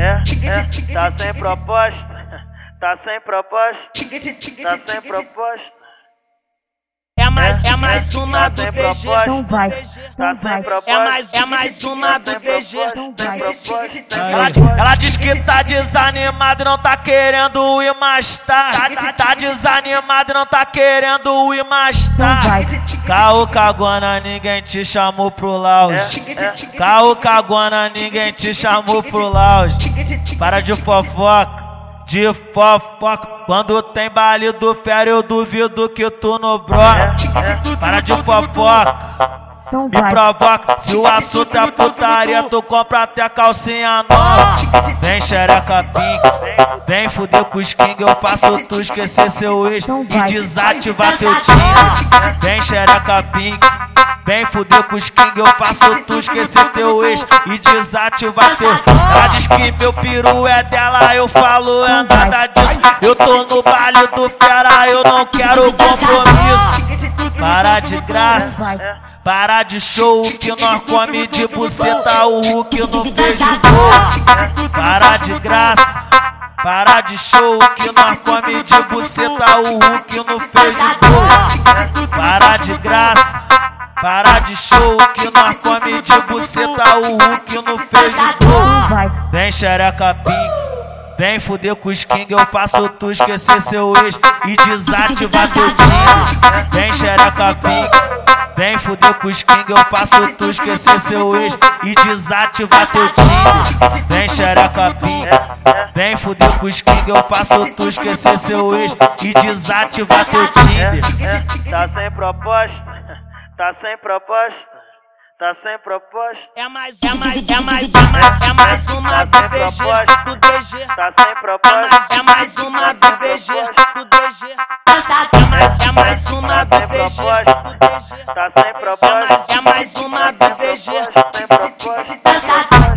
É, é, tá sem proposta. Tá sem proposta. Tá sem proposta. É mais, é mais uma do proposta. Não vai, Tá vai. É mais, é mais uma do DG. Ela, ela diz que tá desanimado e não tá querendo ir mais tá. Tá, tá desanimado e não tá querendo ir mais tá. Vai. Caô cagona, ninguém te chamou pro lounge. Caô cagona, ninguém te chamou pro lounge. Para de fofoca, de fofoca. Quando tem baile do férias, eu duvido que tu no broca. Para de fofoca. Não Me provoca, se o assunto é putaria, tu compra até calcinha nova. Vem xereca pink, vem fuder com os king, eu faço tu esquecer seu ex e desativar teu time. Vem xereca pink, vem fuder com os king, eu faço tu esquecer teu ex e desativar teu. Ela diz que meu peru é dela, eu falo é nada disso. Eu tô no baile do fera, eu não quero compromisso. Para de graça. Para de show que nós come de buceta, o Hulk não fez gol. Para de graça. Para de show que nós come de buceta, o Hulk não fez gol. Para de graça. Para de show que nós come de buceta, o Hulk não fez gol. Vem xereca pink, vem fuder com os king, eu faço tu esquecer seu ex e desativar teu time. Vem xereca pink, vem fuder com os king, eu faço tu esquecer seu ex e desativar teu time. Vem xereca pink, vem fuder com os king, eu faço tu esquecer seu ex e desativar teu time. É, tá sem proposta. Tá sem proposta. Tá sem proposta. É mais, é mais, é mais, é mais, é mais uma do DG, do DG. Tá sem É proposta. mais, é mais uma do DG, do DG. É mais, é mais uma do DG, proposta. do DG. Tá sem É proposta. mais, é mais uma do DG. Sem proposta. Sem proposta.